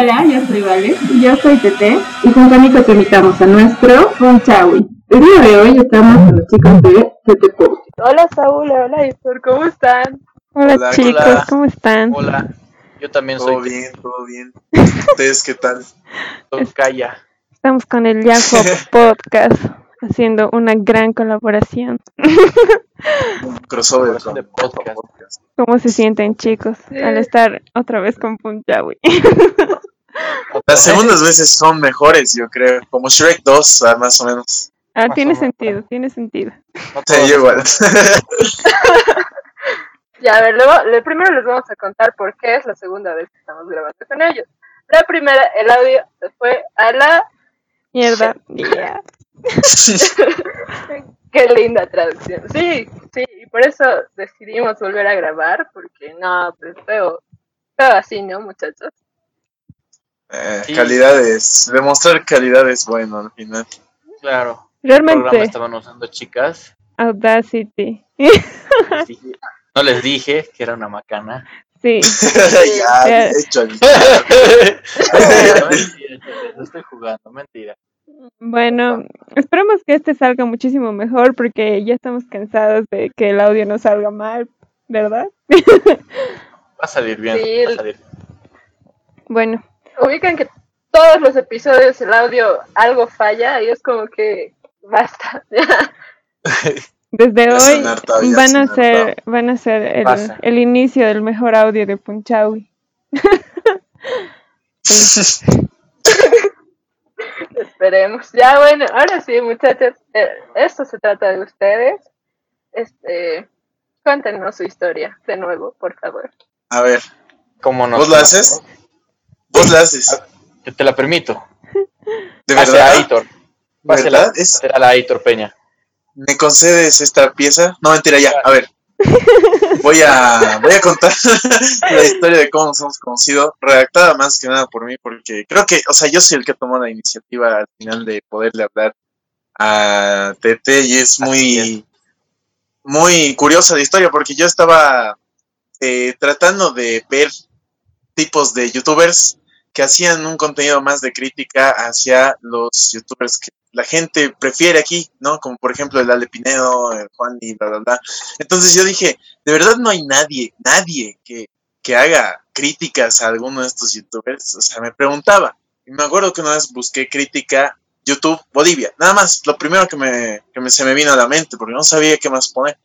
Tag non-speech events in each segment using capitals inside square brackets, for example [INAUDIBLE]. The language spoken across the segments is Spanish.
Hola, yo soy Vale. Y yo soy Tete. Y junto a Nico te invitamos a nuestro Punchawi. El día de hoy estamos con los chicos de Tete Post. Hola Saúl, hola Héctor, ¿cómo están? Hola, Hola, chicos, hola. ¿cómo están? Hola, yo también Todo soy bien, todo bien. ¿Ustedes qué tal? [LAUGHS] Calla. Estamos con el Yahoo [LAUGHS] Podcast haciendo una gran colaboración. Un crossover de podcast. ¿Cómo se sienten, chicos, al estar otra vez con Punjabi? [LAUGHS] Las segundas veces son mejores, yo creo. Como Shrek 2, ah, más o menos. Ah, Más tiene sentido, tiene sentido. No Sí, yo igual. [LAUGHS] Ya, a ver, luego, le- primero les vamos a contar por qué es la segunda vez que estamos grabando con ellos. La primera, el audio se fue a la... Mierda. Yeah. [LAUGHS] Qué linda traducción. Sí, sí, y por eso decidimos volver a grabar, porque no, pues feo, feo así, ¿no, muchachos? Eh, Sí. Calidades. Demostrar calidad es bueno al final. Claro. El programa Realmente, estaban usando chicas. Audacity. Les dije- no les dije que era una macana. Sí, [LAUGHS] ya, Eh. hecho. mentira, no estoy jugando, mentira. bueno, esperemos que este salga muchísimo mejor porque ya estamos cansados de que el audio no salga mal, ¿verdad? Va a salir bien. Sí, va a salir bien. Bueno, Ubican que todos los episodios el audio algo falla y es como que basta. [LAUGHS] Desde hoy van a ser van a ser el, el inicio del mejor audio de Punchawi. [LAUGHS] Esperemos. Ya bueno, ahora sí, muchachos, eh, esto se trata de ustedes. Este, cuéntenos su historia de nuevo, por favor. A ver, ¿Cómo nos ¿vos la haces? ¿Vos la haces? Yo te la permito. ¿De Pase a verdad? Aitor. Pásela ¿Verdad? Es- a la Aitor Peña. ¿Me concedes esta pieza? No, mentira, ya. A ver. [LAUGHS] Voy a, voy a contar [LAUGHS] la historia de cómo nos hemos conocido, redactada más que nada por mí, porque creo que, o sea, yo soy el que tomó la iniciativa al final de poderle hablar a Tete y es muy, muy curiosa la historia, porque yo estaba eh, tratando de ver tipos de youtubers que hacían un contenido más de crítica hacia los youtubers que la gente prefiere aquí, ¿no? Como por ejemplo el Ale Pinedo, el Juan y bla, bla, bla. Entonces yo dije, de verdad no hay nadie, nadie que, que haga críticas a alguno de estos youtubers. O sea, me preguntaba. Y me acuerdo que una vez busqué crítica YouTube Bolivia. Nada más, lo primero que me, que se me vino a la mente, porque no sabía qué más poner.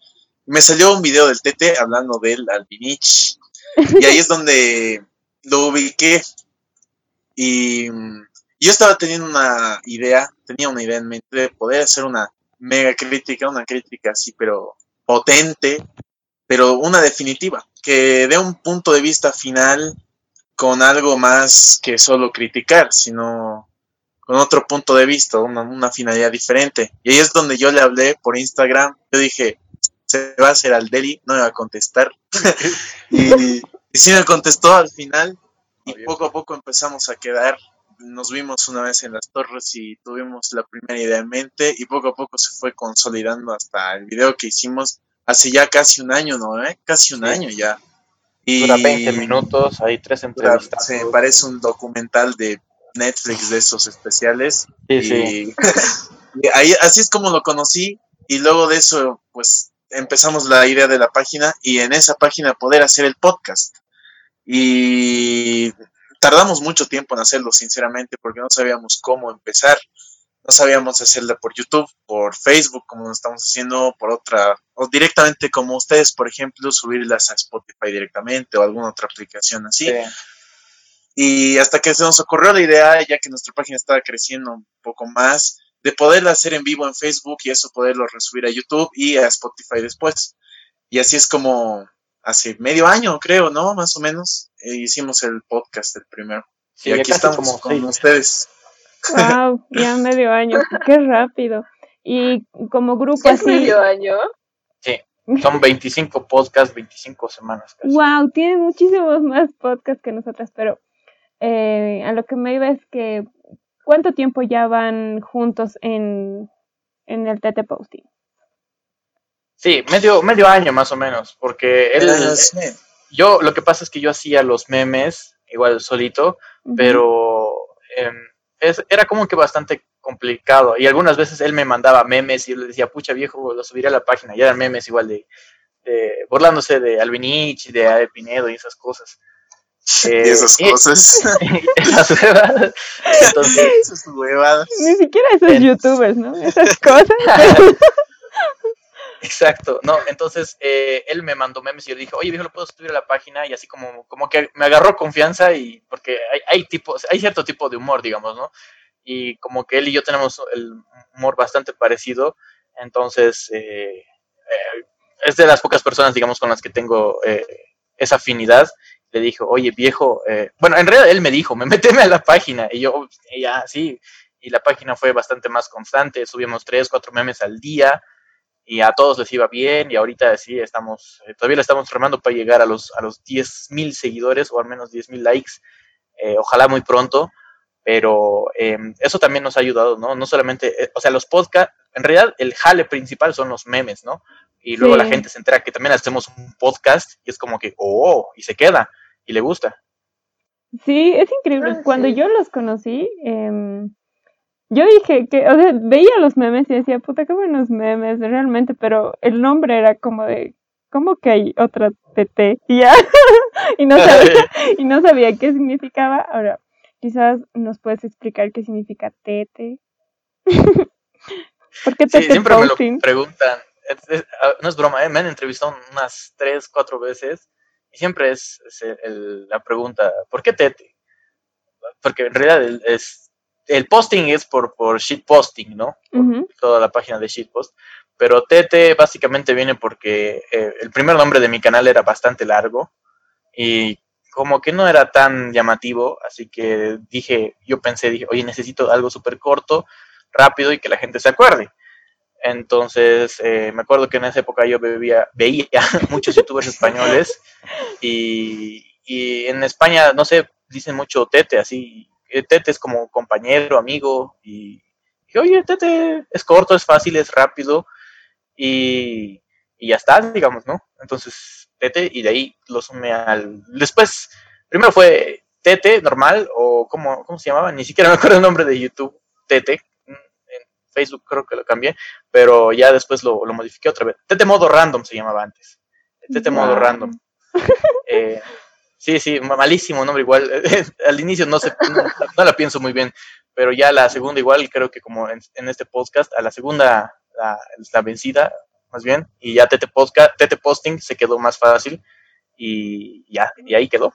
Me salió un video del Tete hablando del Albinich. Y ahí es donde lo ubiqué. Y yo estaba teniendo una idea, tenía una idea en mente de poder hacer una mega crítica, una crítica así, pero potente, pero una definitiva, que dé un punto de vista final con algo más que solo criticar, sino con otro punto de vista, una, una finalidad diferente. Y ahí es donde yo le hablé por Instagram, yo dije, se va a hacer al Deli, no me va a contestar. [LAUGHS] [LAUGHS] y, y sí me contestó al final, y poco a poco empezamos a quedar nos vimos una vez en las torres y tuvimos la primera idea en mente y poco a poco se fue consolidando hasta el video que hicimos hace ya casi un año, ¿no? eh? Casi un Sí. año ya. Y Dura 20 minutos, hay tres entrevistas. se parece un documental de Netflix de esos especiales. Sí, y, sí. [LAUGHS] y ahí, así es como lo conocí y luego de eso pues empezamos la idea de la página y en esa página poder hacer el podcast. Y tardamos mucho tiempo en hacerlo, sinceramente, porque no sabíamos cómo empezar. No sabíamos hacerla por YouTube, por Facebook, como lo estamos haciendo, por otra, o directamente como ustedes, por ejemplo, subirlas a Spotify directamente o alguna otra aplicación así. Sí. Y hasta que se nos ocurrió la idea, ya que nuestra página estaba creciendo un poco más, de poderla hacer en vivo en Facebook y eso poderlo resubir a YouTube y a Spotify después. Y así es como hace medio año, creo, ¿no? Más o menos, eh, hicimos el podcast, el primero. Sí, y ya aquí estamos como con seis. ustedes. Wow, ya medio año, qué rápido. Y como grupo ¿Sí es así, medio año? Sí, son 25 podcasts, 25 semanas casi. wow, tienen muchísimos más podcasts que nosotras, pero eh, a lo que me iba es que ¿cuánto tiempo ya van juntos en, en el TT Posting? Sí, medio, medio año más o menos, porque él, Ah, sí. yo, lo que pasa es que yo hacía los memes igual solito, pero em, es, era como que bastante complicado. Y algunas veces él me mandaba memes y yo le decía, pucha viejo, lo subiré a la página. Y eran memes igual de, de burlándose de Albinich, de Ade Pinedo y esas cosas. [LAUGHS] Eh, y esas cosas. [LAUGHS] esas huevadas. [LAUGHS] Entonces, esas huevadas. Ni siquiera esos En- youtubers, ¿no? Esas cosas. Exacto, no, entonces eh, él me mandó memes y yo le dije, oye viejo, lo puedo subir a la página y así como, como que me agarró confianza y porque hay, tipos, hay cierto tipo de humor, digamos, ¿no? Y como que él y yo tenemos el humor bastante parecido, entonces eh, eh, es de las pocas personas, digamos, con las que tengo eh, esa afinidad. Le dije, oye viejo, eh, bueno, en realidad él me dijo, me meteme a la página y yo, ya, sí, y la página fue bastante más constante, subíamos tres, cuatro memes al día y a todos les iba bien y ahorita sí estamos, eh, todavía le estamos remando para llegar a los, a los 10.000 seguidores o al menos 10.000 likes, eh, ojalá muy pronto, pero eh, eso también nos ha ayudado, ¿no? No solamente, eh, o sea, los podcasts, en realidad el jale principal son los memes, ¿no? Y luego Sí. la gente se entera que también hacemos un podcast y es como que, oh, y se queda y le gusta. Sí, es increíble. Ah, Cuando sí. yo los conocí, em, yo dije que, o sea, veía los memes y decía, puta, qué buenos memes, realmente, pero el nombre era como de, ¿cómo que hay otra TT? Y ya, [LAUGHS] y no sabía, [LAUGHS] y no sabía qué significaba. Ahora, quizás nos puedes explicar qué significa TT. [LAUGHS] ¿Por qué Sí, TT siempre me lo preguntan. Es- es- ah, no es broma, ¿eh? me han entrevistado unas tres, cuatro veces y siempre es, es el- el- la pregunta, ¿por qué Tete? Porque en realidad es, el posting es por, por shitposting, ¿no? Por toda la página de shitpost. Pero Tete básicamente viene porque eh, el primer nombre de mi canal era bastante largo y como que no era tan llamativo, así que dije, yo pensé, dije, oye, necesito algo súper corto, rápido y que la gente se acuerde. Entonces, eh, me acuerdo que en esa época yo bebía, veía [LAUGHS] muchos youtubers españoles y, y en España, no sé, dicen mucho tete, así. Eh, Tete es como compañero, amigo y dije, oye, tete es corto, es fácil, es rápido y, y ya está, digamos, ¿no? Entonces, tete y de ahí lo sumé al... Después, primero fue tete normal o ¿cómo, cómo se llamaba? Ni siquiera [LAUGHS] me acuerdo el nombre de YouTube, tete. En Facebook creo que lo cambié, pero ya después lo, lo modifiqué otra vez. Tete modo random se llamaba antes. Tete modo random. [LAUGHS] Eh, sí, sí, ma- malísimo nombre igual. [LAUGHS] Al inicio no, sé, no, no la pienso muy bien, pero ya la segunda igual, creo que como en, en este podcast, a la segunda, la, la vencida, más bien, y ya Tete, podcast, Tete Posting se quedó más fácil y ya, y ahí quedó.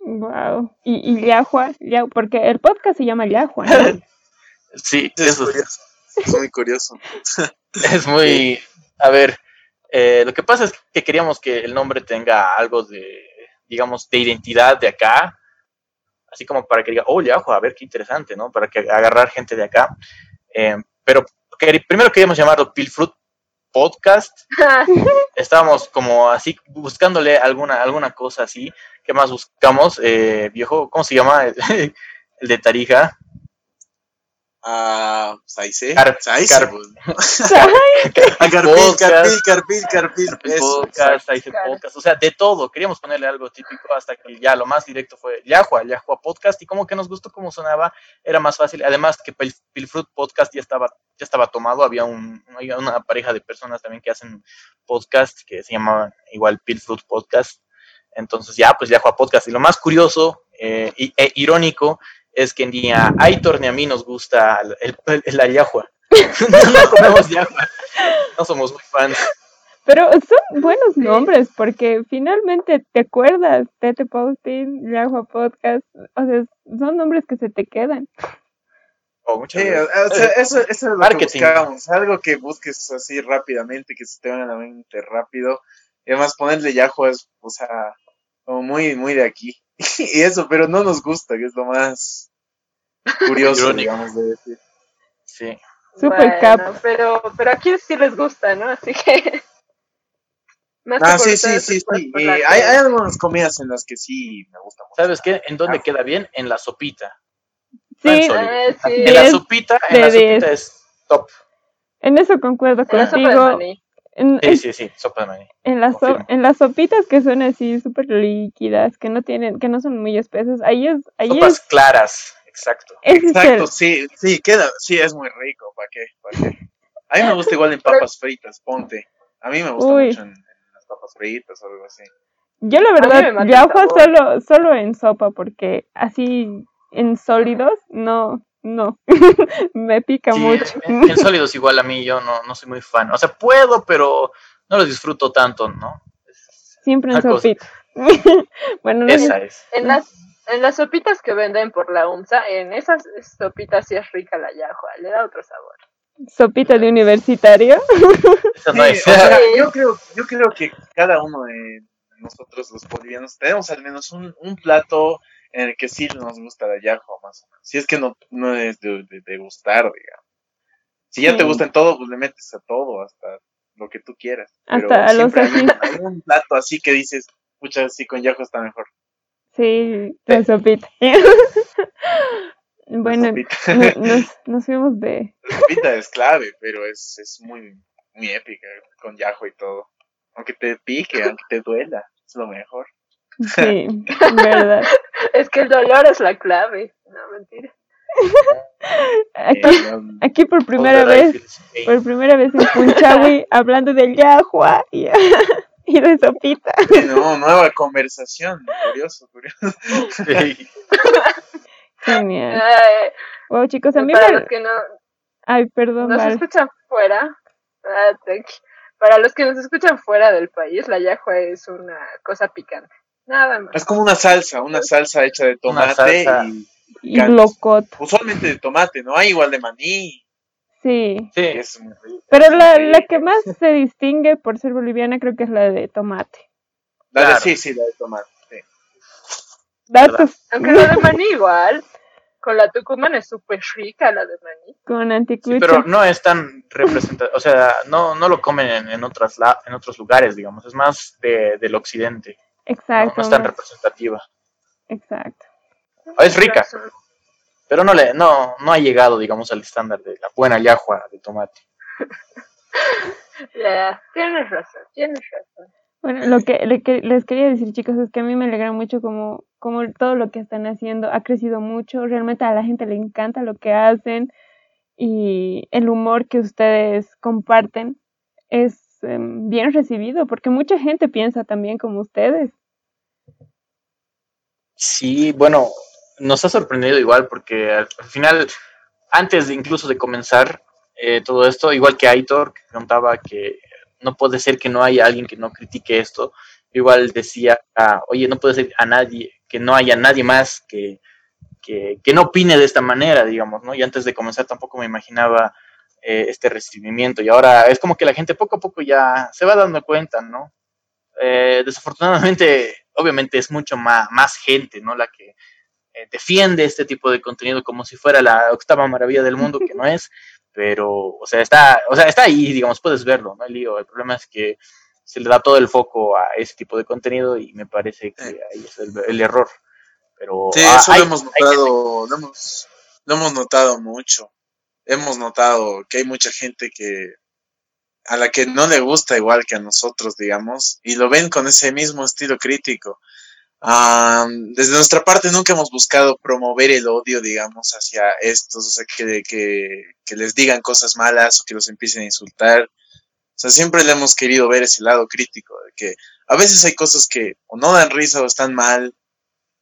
Wow. Y, y Yahua, Yahua, porque el podcast se llama Yahua, ¿no? [LAUGHS] Sí, Es eso curioso. Es muy curioso. [LAUGHS] es muy... A ver, eh, lo que pasa es que queríamos que el nombre tenga algo de, digamos, de identidad de acá, así como para que diga, oh, Yahoo, a ver qué interesante, ¿no? Para que agarrar gente de acá. Eh, pero que- primero queríamos llamarlo Pilfruit Podcast. [LAUGHS] Estábamos como así buscándole alguna, alguna cosa así. ¿Qué más buscamos? Eh, viejo, ¿cómo se llama? [LAUGHS] el de Tarija. Ah, Saice. Car- Saice, pues. Ah, [LAUGHS] Carpil. Carpil, Carpil, Carpil. podcast, o sea, de todo. Queríamos ponerle algo típico hasta que ya lo más directo fue Yahua, Yahua Podcast, y como que nos gustó cómo sonaba, era más fácil. Además que Pil- Pilfruit Podcast ya estaba, ya estaba tomado, había, un, había una pareja de personas también que hacen podcast que se llamaban igual Pilfruit Podcast. Entonces ya, pues Yahua Podcast. Y lo más curioso eh, y, e irónico es que ni a Aitor ni a mí nos gusta el, el- la Yahua. [LAUGHS] [LAUGHS] no comemos Yahua. No somos muy fans. Pero son buenos nombres porque finalmente te acuerdas, Tete Posting, Yahua Podcast, o sea, son nombres que se te quedan. Oh, muchas Sí, gracias. o sea, eso, eso es lo Marketing. que buscábamos. Algo que busques así rápidamente, que se te venga a la mente rápido. Y además ponerle Yahoo es, o sea, como muy, muy de aquí. [LAUGHS] y eso, pero no nos gusta, que es lo más curioso, Irónico. digamos, de decir. Sí. Super bueno, cap. pero, pero aquí sí les gusta, ¿no? Así que... [LAUGHS] Más que Ah, sí, sí, sí, la hay, hay algunas comidas en las que sí me gusta mucho. ¿Sabes qué? ¿En dónde Ah. queda bien? En la sopita. Sí. Ah, sí. En la sopita, en la sopita es top. en eso concuerdo En la sopa de contigo. maní. En, Sí, sí, sí, sopa de maní. en las, so- en las sopitas que son así súper líquidas, que no tienen, que no son muy espesas, ahí es, ahí Sopas es, claras, exacto. Exacto, sí, sí, queda, sí, es muy rico, ¿para qué? ¿Para qué? A mí me gusta igual en papas fritas, ponte. A mí me gusta Uy. mucho en, en las papas fritas o algo así. Yo la verdad, sabor. solo, solo en sopa, porque así en sólidos, no, no, [LAUGHS] me pica Sí, mucho. en, [LAUGHS] en sólidos igual a mí yo no, no soy muy fan. O sea, puedo, pero no los disfruto tanto, ¿no? Siempre en sopita. [LAUGHS] bueno, no Esa es. En las, en las sopitas que venden por la UMSA, en esas sopitas sí es rica la yahua, le da otro sabor. sopita de universitario. [LAUGHS] Esa no Sí, es. o sea, yo creo, yo creo que cada uno de nosotros los bolivianos tenemos al menos un, un plato en el que sí nos gusta la yahua más o menos. Si es que no, no es de, de, de gustar, digamos. Si ya te gusta en todo, pues le metes a todo, hasta lo que tú quieras. Pero Hasta a los siempre hay un, ajís. hay un plato así que dices, pucha, sí, con yahua está mejor. Sí, la sopita. [LAUGHS] [LAUGHS] Bueno, sopita. [LAUGHS] nos, nos fuimos de... La sopita es clave, pero es, es muy, muy épica, con yahua y todo. Aunque te pique, aunque te duela, es lo mejor. Sí, verdad. Es que el dolor es la clave. No, mentira. Aquí, Eh, aquí por primera vez, por primera vez en Punchawi hablando del yahua y, y de sopita. Sí, no, nueva conversación. Curioso, curioso. Ey. [LAUGHS] Genial. Ay, Wow, chicos, a mí para me... los que no, Ay, perdón, nos escuchan fuera, ah, para los que nos escuchan fuera del país, la yahua es una cosa picante. Nada más. Es como una salsa, una salsa hecha de tomate y Y locoto. usualmente de tomate, ¿no? Hay igual de maní. Sí. Sí, es muy rico, Pero la, la que más [LAUGHS] se distingue por ser boliviana creo que es la de tomate. La de- sí, sí, la de tomate. sí. Datos Aunque la de [LAUGHS] maní igual, con la tucumana es súper rica la de maní. con sí, anticucho. pero no es tan representativo. O sea, no, no lo comen en, en, otras la- en otros lugares, digamos. Es más de, del occidente. Exacto. no es tan representativa. Exacto. Es rica. Pero no, le, no, no ha llegado, digamos, al estándar de la buena yahua de tomate. Ya, tienes razón, tienes razón. Bueno, lo que, le que- les quería decir, chicos, es que a mí me alegra mucho como, como todo lo que están haciendo ha crecido mucho. Realmente a la gente le encanta lo que hacen y el humor que ustedes comparten es em, bien recibido porque mucha gente piensa también como ustedes. Sí, bueno, nos ha sorprendido igual porque al, al final, antes de incluso de comenzar eh, todo esto, igual que Aitor, que contaba que no puede ser que no haya alguien que no critique esto, igual decía, ah, oye, no puede ser a nadie, que no haya nadie más que, que, que no opine de esta manera, digamos, ¿no? Y antes de comenzar tampoco me imaginaba eh, este recibimiento y ahora es como que la gente poco a poco ya se va dando cuenta, ¿no? Eh, desafortunadamente, obviamente es mucho más, más gente, ¿no? La que eh, defiende este tipo de contenido como si fuera la octava maravilla del mundo, que no es, pero, o sea, está, o sea, está ahí, digamos, puedes verlo, ¿no? El lío, el problema es que se le da todo el foco a ese tipo de contenido y me parece que Sí. ahí es el, el error. Pero Sí, ah, eso hay- lo hemos notado, lo hemos, lo hemos notado mucho. Hemos notado que hay mucha gente que a la que no le gusta igual que a nosotros, digamos, y lo ven con ese mismo estilo crítico. Am, desde nuestra parte nunca hemos buscado promover el odio, digamos, hacia estos, o sea, que, que, que les digan cosas malas o que los empiecen a insultar. O sea, siempre le hemos querido ver ese lado crítico, de que a veces hay cosas que o no dan risa o están mal,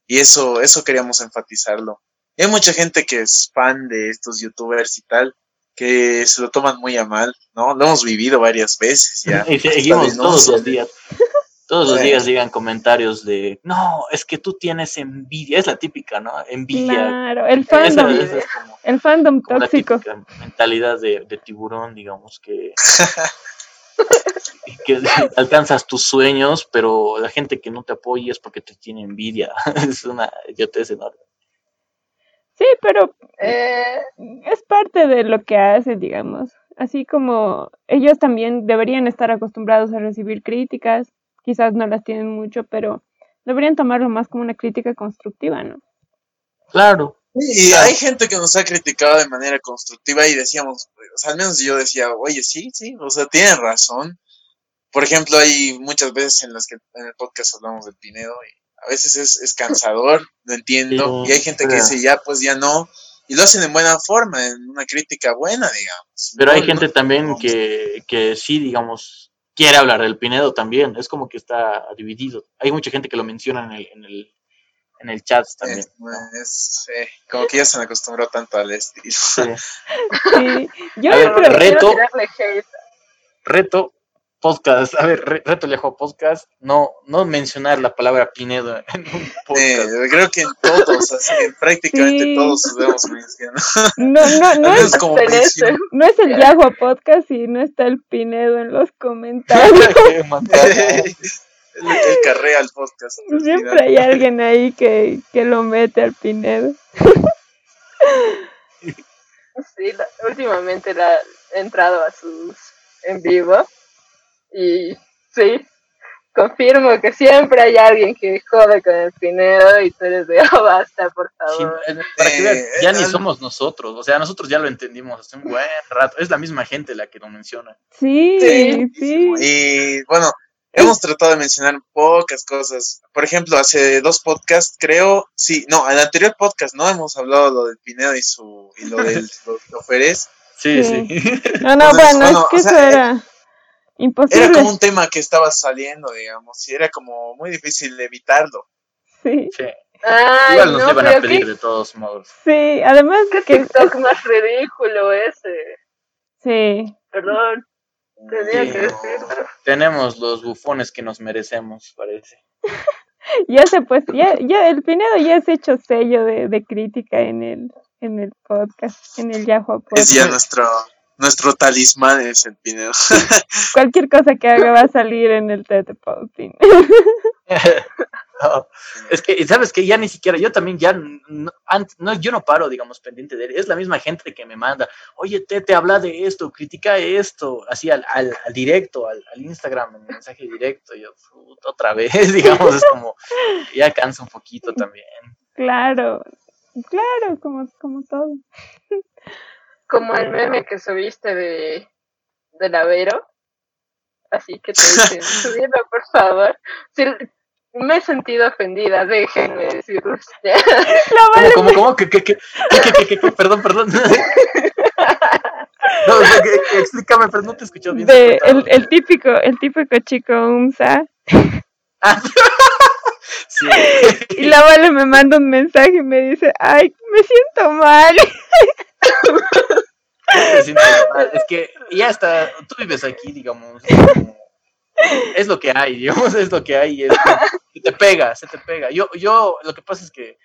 y eso, eso queríamos enfatizarlo. Y hay mucha gente que es fan de estos youtubers y tal, que se lo toman muy a mal, ¿no? Lo hemos vivido varias veces ya. [LAUGHS] Y seguimos todos los días. Todos los días llegan comentarios de, no, es que tú tienes envidia. Es la típica, ¿no? Envidia. Claro, el fandom, esa es como, el fandom como la tóxico. típica mentalidad de, de tiburón, digamos, que, [LAUGHS] que [LAUGHS] alcanzas tus sueños, pero la gente que no te apoya es porque te tiene envidia. [LAUGHS] es una idiotez enorme. Sí, pero Eh, es parte de lo que hacen, digamos. Así como ellos también deberían estar acostumbrados a recibir críticas, quizás no las tienen mucho, pero deberían tomarlo más como una crítica constructiva, ¿no? Claro. Y hay gente que nos ha criticado de manera constructiva y decíamos, o sea, al menos yo decía, oye, sí, sí, o sea, tienen razón, por ejemplo, hay muchas veces en las que en el podcast hablamos del Pinedo y a veces es, es cansador, lo entiendo, Sí, y hay gente que pero- dice ya, pues ya no, y lo hacen en buena forma, en una crítica buena, digamos. Pero hay No, gente no, también no, que, que sí, digamos, quiere hablar del Pinedo también. Es como que está dividido. Hay mucha gente que lo menciona en el, en el, en el chat también. Es, es, eh, como que ya se me acostumbró tanto al estilo. Sí. Sí. [LAUGHS] Yo A ver, reto. Reto podcast. A ver, re- reto Lejo podcast. No, no mencionar la palabra Pinedo en un Eh, podcast. creo que en todos, así, en prácticamente Sí. todos debemos mencionar. no, no, no, es, como no es el Yahoo Podcast y no está el Pinedo en los comentarios. [LAUGHS] El, el carrea al podcast. Siempre hay alguien ahí que, que lo mete al Pinedo. Sí, la- últimamente la, he entrado a sus en vivo y sí, confirmo que siempre hay alguien que jode con el Pinedo y tú eres de, oh, basta, por favor. eh, para que veas, Eh, ya eh, ni somos nosotros, o sea, nosotros ya lo entendimos hace un buen rato, es la misma gente la que lo menciona. Sí, Sí, sí. Y bueno, hemos tratado de mencionar pocas cosas. Por ejemplo, hace dos podcasts, creo, sí, no, al anterior podcast no hemos hablado lo del Pinedo y su y lo del [LAUGHS] los choferes. Sí, Sí. sí. No, no, Entonces, bueno, bueno, es que eso sea, era imposible. Era como un tema que estaba saliendo, digamos, y era como muy difícil evitarlo. Sí, Sí. Ay, Igual nos no, iban a pedir qué, de todos modos. sí, además qué que TikTok más ridículo ese. sí, Perdón, tenía Sí. que decirlo. Tenemos los bufones que nos merecemos, parece. [LAUGHS] ya se pues, ya, ya el Pinedo ya se ha hecho sello de, de crítica en el, en el podcast, en el Yahoo Es Podcast. ya nuestro nuestro talismán es el Pinedo. [LAUGHS] Cualquier cosa que haga va a salir en el TT Posting. [LAUGHS] No, es que, ¿sabes que Ya ni siquiera, yo también ya, no, ant- no, yo no paro, digamos, pendiente de él. Es la misma gente que me manda, oye, te, te habla de esto, critica esto, así al, al, al directo, al, al Instagram, en mensaje directo. Yo, otra vez, [LAUGHS] digamos, es como, ya cansa un poquito también. Claro, claro, como, como todo. Como el meme que subiste de del Avero. Así que te dicen, [LAUGHS] subirlo por favor. Sí, me he sentido ofendida, déjenme decirles. [LAUGHS] ¿Cómo, cómo, cómo? ¿Qué, qué, qué? Perdón, perdón. [LAUGHS] No, o sea, que- que explícame, pero no te escucho bien. De, el, el típico, el típico chico UMSA. Ah, sí. Y la Vale me manda un mensaje y me dice, ay, me siento mal. Me siento mal. Es que ya está, tú vives aquí, digamos. es lo que hay, digamos, es lo que hay. es- se te pega, se te pega. Yo, yo, lo que pasa es que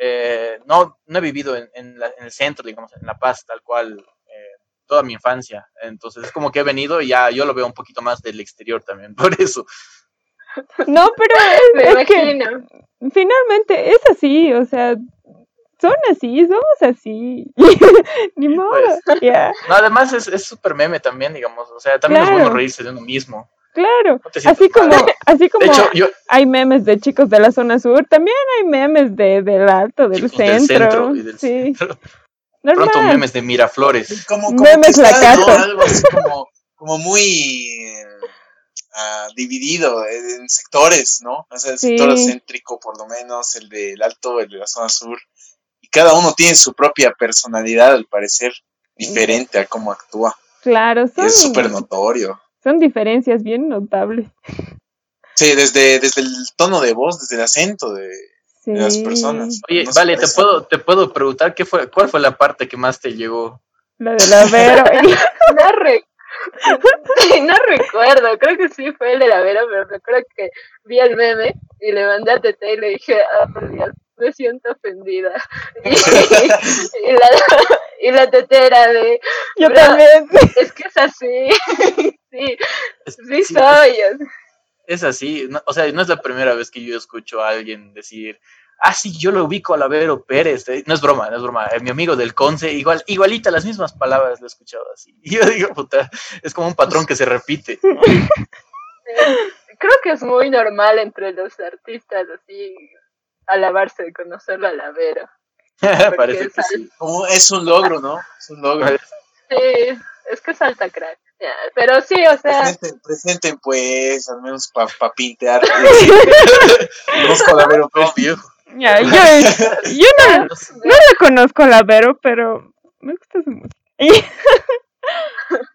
eh, no, no he vivido en, en la- en el centro, digamos, en La Paz, tal cual, eh, toda mi infancia. Entonces es como que he venido y ya yo lo veo un poquito más del exterior también, [LAUGHS] por eso. No, pero [LAUGHS] Me es, es que finalmente es así, o sea, son así, somos así. [LAUGHS] Ni modo, Pues. ya, No, además es es súper meme también, digamos. O sea, también es Claro. bueno reírse de uno mismo. claro. No Así como, mal. [LAUGHS] así como De hecho, yo, hay memes de chicos de la zona sur, también hay memes de, del alto, del Chicos del centro. centro y del sí, centro. normal. pronto memes de Miraflores. Como, como Memes está, lacatos. ¿no? Algo así como, como muy eh, ah, dividido en sectores, ¿no? O sea, el Sí. sector céntrico, por lo menos, el del alto, el de la zona sur. Y cada uno tiene su propia personalidad, al parecer, diferente a cómo actúa. Claro, son, es súper notorio. son diferencias bien notables. Sí, desde, desde el tono de voz, desde el acento de, Sí. de las personas. Oye, No vale, te puedo, te puedo preguntar qué fue, cuál fue la parte que más te llegó. La de la Vero. [LAUGHS] [LAUGHS] No, re- [LAUGHS] no recuerdo, creo que sí fue el de la Vera, pero recuerdo que vi el meme y le mandé a Tete y le dije, ah, por Dios, me siento ofendida. [LAUGHS] Y, y la, y la Tete era de, Yo también. es que es así, [LAUGHS] sí, Es- sí sí, soy. Es así, no- o sea, no es la primera vez que yo escucho a alguien decir, ah, sí, yo lo ubico a Lavero Pérez. eh, No es broma, no es broma. eh, mi amigo del Conce, igual, igualita, las mismas palabras lo he escuchado así. [LAUGHS] Y yo digo, puta, es como un patrón que se repite. [LAUGHS] Creo que es muy normal entre los artistas así alabarse de conocerlo a la Vera. Parece que es sí. Como es un logro, ¿no? Es un logro. Sí, es que es alta crack. Pero sí, o sea, Presenten, presenten pues, al menos para pa pintear. [LAUGHS] Conozco la Vero Pérez. viejo. Ya, yo, yo no, no la conozco la Vero, pero me gusta su música. [LAUGHS]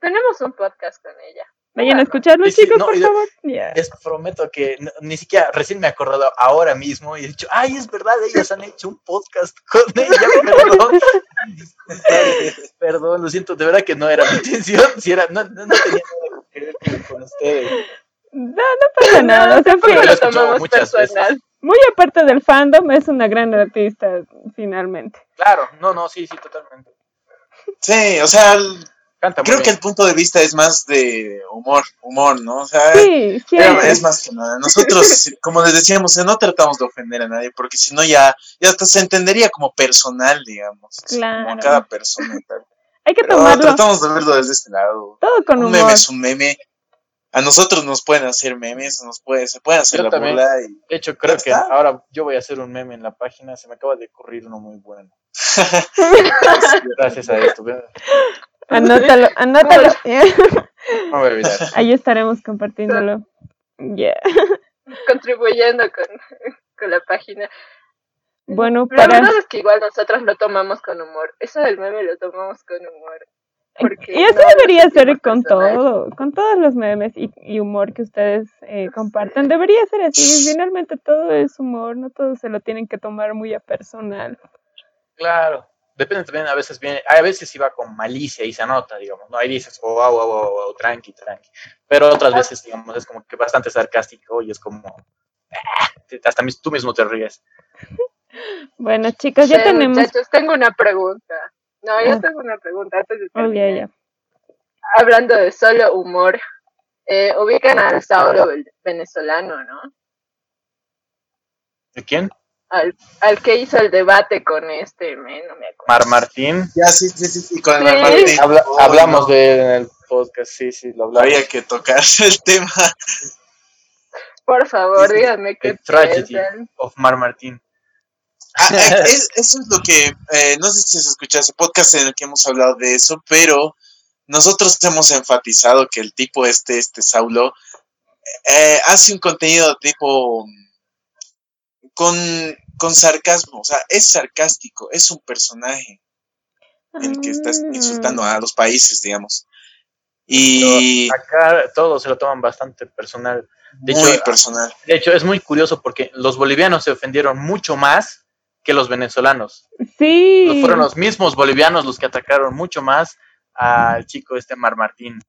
Tenemos un podcast con ella. vayan a escucharlo, sí, chicos, no, por favor. Les prometo que no- ni siquiera recién me he acordado ahora mismo y he dicho, ay, es verdad, ellos han hecho un podcast con [LAUGHS] ella, perdón. [LAUGHS] perdón, lo siento, de verdad que no era mi intención, si era, no, no, no tenía nada que ver con- ustedes. No, no pasa nada. O sea, tampoco fue- lo tomamos muchas personal. Muy aparte del fandom, es una gran artista, finalmente. Claro, no, no, sí, sí, totalmente. Sí, o sea, el- Canta creo que el punto de vista es más de humor, humor, ¿no? O sea, Sí, siempre. es más que nada. Nosotros, [LAUGHS] como les decíamos, no tratamos de ofender a nadie, porque si no ya, ya hasta se entendería como personal, digamos. así, Claro. Como cada persona y tal. Hay que Pero tomarlo tratamos de verlo desde este lado. todo con un humor. meme es un meme. A nosotros nos pueden hacer memes, nos puede, se pueden hacer Yo la también. burla y De hecho, creo que está. ahora yo voy a hacer un meme en la página, se me acaba de ocurrir uno muy bueno. [LAUGHS] Gracias a esto, ¿verdad? Anótalo, anótalo. no me voy a olvidar. Ahí estaremos compartiéndolo. Ya. [LAUGHS] contribuyendo con, con la página. Bueno, La para. verdad es que igual nosotros lo tomamos con humor. Eso del meme lo tomamos con humor. Porque Y no lo debería ser con todo, con todos los memes y, y humor que ustedes eh, comparten. Debería ser así. Finalmente todo es humor, no todo se lo tienen que tomar muy a personal. Claro. Depende también, a veces viene, a veces iba con malicia y se anota, digamos, ¿no? Ahí dices, oh, wow, wow, wow, wow, tranqui, tranqui. Pero otras veces, digamos, es como que bastante sarcástico y es como, ah, hasta mis- tú mismo te ríes. [LAUGHS] Bueno, chicos, ya Sí, tenemos. Muchachos, tengo una pregunta. No, yo Ah. tengo una pregunta antes de Oh, terminar. Hablando de solo humor, eh, ubican al Saulo vel- venezolano, ¿no? ¿De quién? Al, al que hizo el debate con este, men, no me acuerdo. Mar Martín. ya sí, sí, sí, sí, con el Sí. Martín. Habla- Oh, hablamos no, de él en el podcast, sí, sí, lo hablamos. Había que tocar [LAUGHS] el tema. Por favor, díganme qué The Tragedy piensan. of Mar Martín. Ah, eh, [LAUGHS] es- eso es lo que, eh, no sé si se escucha ese podcast en el que hemos hablado de eso, pero nosotros hemos enfatizado que el tipo este, este Saulo, eh, hace un contenido tipo mm, con, con sarcasmo, o sea, es sarcástico, es un personaje el que está Mm. insultando a los países, digamos. Y Acá todos se lo toman bastante personal. De muy hecho, personal. De hecho, es muy curioso porque los bolivianos se ofendieron mucho más que los venezolanos. Sí. Fueron los mismos bolivianos los que atacaron mucho más al chico este Mar Martín.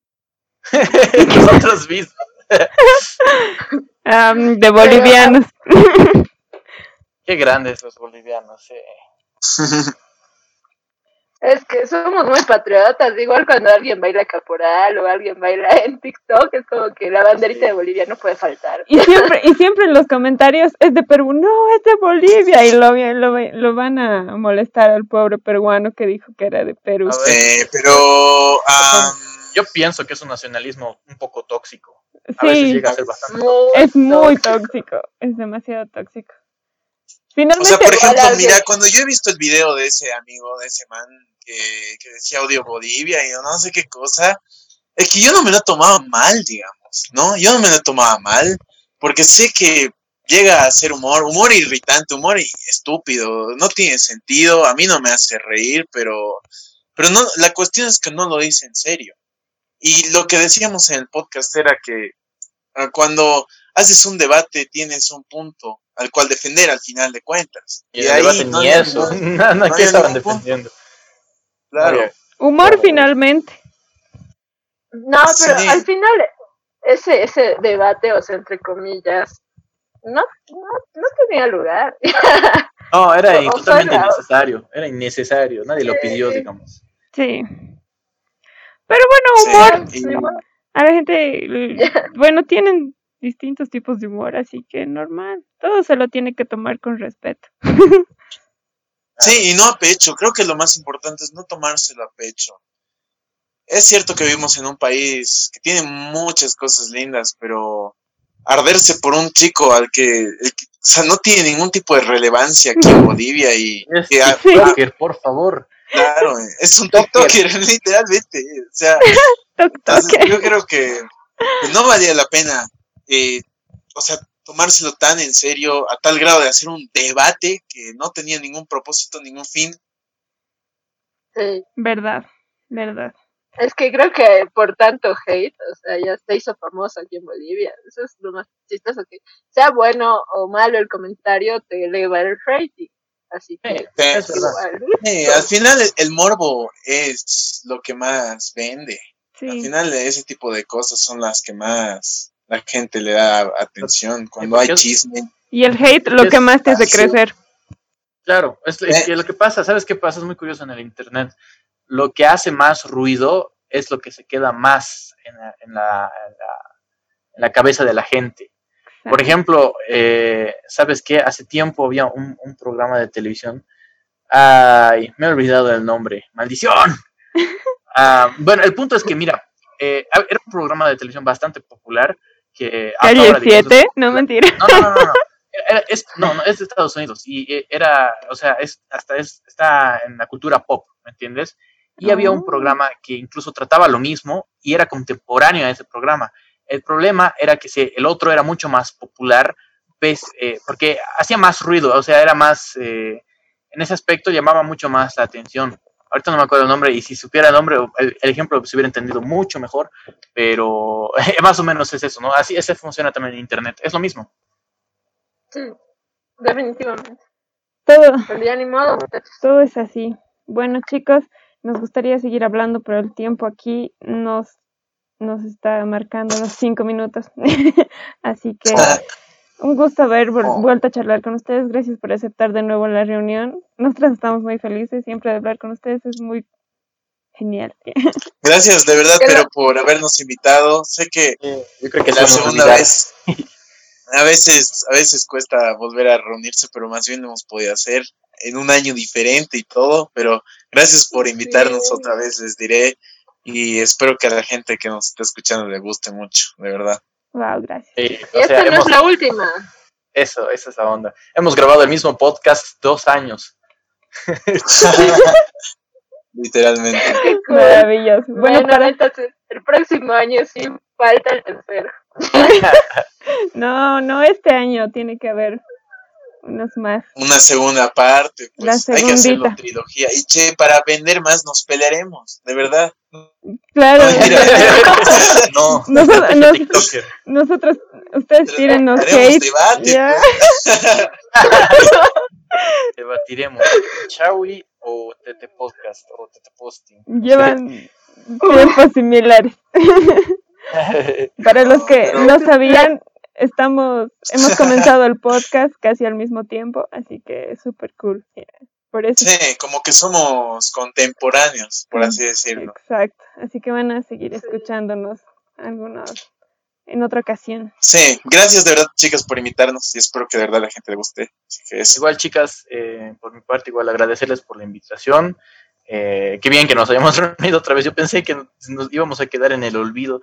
[LAUGHS] Nosotros mismos. [LAUGHS] Am, de bolivianos. Qué grandes los bolivianos. eh. [LAUGHS] Es que somos muy patriotas, igual cuando alguien baila caporal o alguien baila en TikTok, es como que la banderita de Bolivia no puede faltar. Y siempre, y siempre en los comentarios es de Perú, no, es de Bolivia. Y lo, lo, lo van a molestar al pobre peruano que dijo que era de Perú. A ver. Eh, pero am, Yo pienso que es un nacionalismo un poco tóxico. A veces Sí, llega a ser bastante. Es muy tóxico. tóxico, es demasiado tóxico. O Finalmente, sea, por ejemplo, mira, cuando yo he visto el video de ese amigo, de ese man que, que decía odio Bolivia y no sé qué cosa, es que yo no me lo tomaba mal, digamos, ¿no? Yo no me lo tomaba mal, porque sé que llega a ser humor, humor irritante, humor estúpido, no tiene sentido, a mí no me hace reír, pero, pero no, la cuestión es que no lo dice en serio. Y lo que decíamos en el podcast era que ah, cuando haces un debate tienes un punto al cual defender al final de cuentas. Y en el debate no ni eso. [LAUGHS] No, no, no ¿qué había estaban punto. Claro. Humor finalmente. No, pero Sí. al final ese ese debate, o sea, entre comillas, no, no, no tenía lugar. No, era [LAUGHS] O- o totalmente sea, innecesario. Era innecesario. Nadie lo pidió, digamos. Sí. Pero bueno, humor. Sí, A la gente, [LAUGHS] bueno, tienen distintos tipos de humor, así que normal. Todo se lo tiene que tomar con respeto. [LAUGHS] Sí, y no a pecho. Creo que lo más importante es no tomárselo a pecho. Es cierto que vivimos en un país que tiene muchas cosas lindas, pero arderse por un chico al que, el que- o sea, no tiene ningún tipo de relevancia aquí en Bolivia y [LAUGHS] Es que a- Sí. TikToker, por favor. Claro, es un TikToker, [LAUGHS] literalmente. O sea, [LAUGHS] entonces yo creo que que no valía la pena, eh, o sea, tomárselo tan en serio a tal grado de hacer un debate que no tenía ningún propósito, ningún fin. Sí. Verdad, verdad. Es que creo que por tanto hate, o sea, ya se hizo famoso aquí en Bolivia. Eso es lo más chistoso que sea bueno o malo el comentario, te eleva el rating. Así que Sí, es verdad. igual. Al final el, el morbo es lo que más vende. Al final ese tipo de cosas son las que más la gente le da atención. Cuando hay chisme, y el hate lo que más te hace crecer. Claro, es, es Eh. que lo que pasa, ¿sabes qué pasa? Es muy curioso en el Internet. Lo que hace más ruido es lo que se queda más en la, en la, en la- en la cabeza de la gente. Por ejemplo, eh, ¿sabes qué? Hace tiempo había un, un programa de televisión. Ay, me he olvidado el nombre. ¡Maldición! [LAUGHS] Ah, bueno, el punto es que, mira, eh, era un programa de televisión bastante popular que... Calle ahora, digamos, 7, no mentira. no, no, no, no. Era- es, no, no, es de Estados Unidos y eh, era, o sea, es, hasta es, está en la cultura pop, ¿me entiendes? Y había un Oh. programa que incluso trataba lo mismo y era contemporáneo a ese programa. El problema era que se, el otro era mucho más popular, pues, eh, porque hacía más ruido, o sea, era más, eh, en ese aspecto llamaba mucho más la atención. Ahorita no me acuerdo el nombre y si supiera el nombre, el, el ejemplo se hubiera entendido mucho mejor, pero [LAUGHS] más o menos es eso, ¿no? Así ese funciona también en Internet, es lo mismo. Sí, definitivamente. Todo, Pero ya ni modo, muchachos. todo es así. Bueno, chicos, nos gustaría seguir hablando, pero el tiempo aquí nos, nos está marcando los cinco minutos. [LAUGHS] Así que [LAUGHS] un gusto haber Oh. vuelto a charlar con ustedes. Gracias por aceptar de nuevo la reunión. Nosotras estamos muy felices siempre de hablar con ustedes. Es muy genial. [LAUGHS] gracias de verdad, Pero- pero por habernos invitado. Sé que Yo creo que la la segunda vez, a veces, a veces cuesta volver a reunirse, pero más bien lo hemos podido hacer en un año diferente y todo, pero gracias por invitarnos Sí. otra vez, les diré, y espero que a la gente que nos está escuchando le guste mucho, de verdad. Wow, gracias. Y esta no es la última. Eso, esa es la onda. Hemos grabado el mismo podcast dos años. [LAUGHS] Literalmente. Qué. Maravilloso. Bueno, Bueno, para... entonces, el próximo año sí falta el tercero. [LAUGHS] no, no este año. Tiene que haber unos más. Una segunda parte, La pues hay que hacerlo trilogía. Y che, para vender más nos pelearemos, de verdad. Claro. No, [LAUGHS] no, [LAUGHS] Nosotros- nos- ustedes tírennos Haremos hate. debate, ya. pues. [LAUGHS] Debatiremos. Chawi o Tete Podcast o Tete Posting. Llevan tiempos similares. Para los que no sabían, estamos, hemos [LAUGHS] comenzado el podcast casi al mismo tiempo, así que es súper cool. yeah. Por eso, Sí, como que somos contemporáneos, por así decirlo. exacto. Así que van a seguir escuchándonos algunos en otra ocasión. Sí, gracias de verdad, chicas, por invitarnos y espero que de verdad la gente le guste. Así que eso. Igual, chicas, eh, por mi parte, igual agradecerles por la invitación. Eh, qué bien que nos hayamos [LAUGHS] reunido otra vez. Yo pensé que nos íbamos a quedar en el olvido,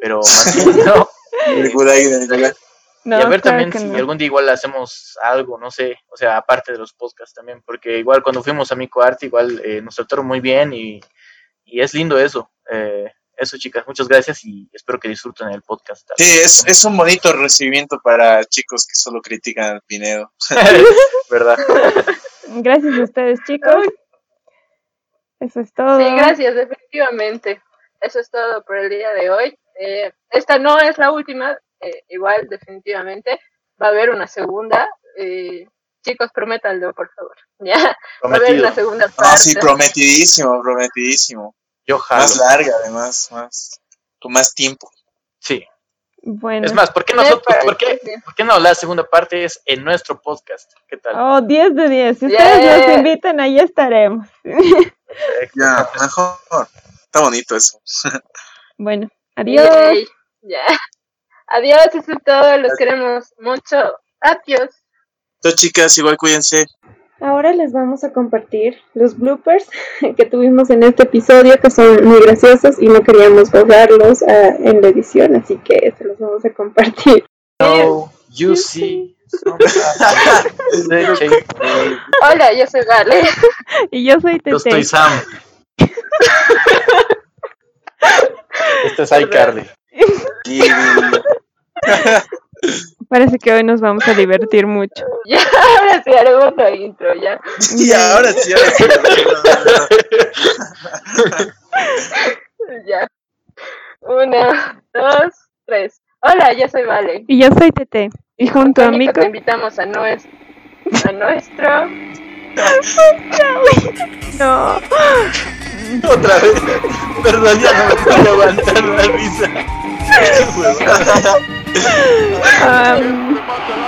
pero más bien [LAUGHS] no. [LAUGHS] No, y a ver claro también si no. algún día igual hacemos algo, no sé, o sea, aparte de los podcasts también, porque igual cuando fuimos a Mico Arte, igual eh, nos trataron muy bien y, y es lindo eso. Eh, eso, chicas, muchas gracias y espero que disfruten el podcast. Sí, es, es un bonito recibimiento para chicos que solo critican al Pinedo. [LAUGHS] [LAUGHS] ¿Verdad? Gracias a ustedes, chicos. Eso es todo. Sí, gracias, definitivamente. Eso es todo por el día de hoy. Eh, esta no es la última, eh, igual, definitivamente. Va a haber una segunda. Eh, chicos, prométanlo, por favor. [LAUGHS] Ya, va a haber Prometido. una segunda parte. Ah, sí, prometidísimo, prometidísimo. Yo jalo. Más larga, además, más, con más tiempo. Sí. Bueno. Es más, ¿por qué nosotros, pero- por qué, por qué no la segunda parte es en nuestro podcast? ¿Qué tal? Oh, 10 de 10. Si Yeah. ustedes nos invitan, ahí estaremos. [LAUGHS] Ya, mejor. Está bonito eso. [LAUGHS] Bueno, adiós. Yay. Ya. [LAUGHS] Adiós, eso es todo. Los queremos mucho. Adiós. Entonces, chicas, igual cuídense. Ahora les vamos a compartir los bloopers [LAUGHS] que tuvimos en este episodio, que son muy graciosos y no queríamos borrarlos ah, en la edición, así que se los vamos a compartir. No, you see. [LAUGHS] Hola, yo soy Vale. Y yo soy Tete. Yo estoy Sam. Este es iCarly. Y Parece que hoy nos vamos a divertir mucho. [LAUGHS] Ya, ahora sí haremos la intro, ya. [LAUGHS] y ahora sí, ahora sí. Ya. Una, dos, tres. Hola, yo soy Vale. Y yo soy Tete. Y junto a Mico. te invitamos a, nues- a nuestro [LAUGHS] No. [LAUGHS] Otra vez. Perdón, ya no me puedo aguantar la risa. [LAUGHS]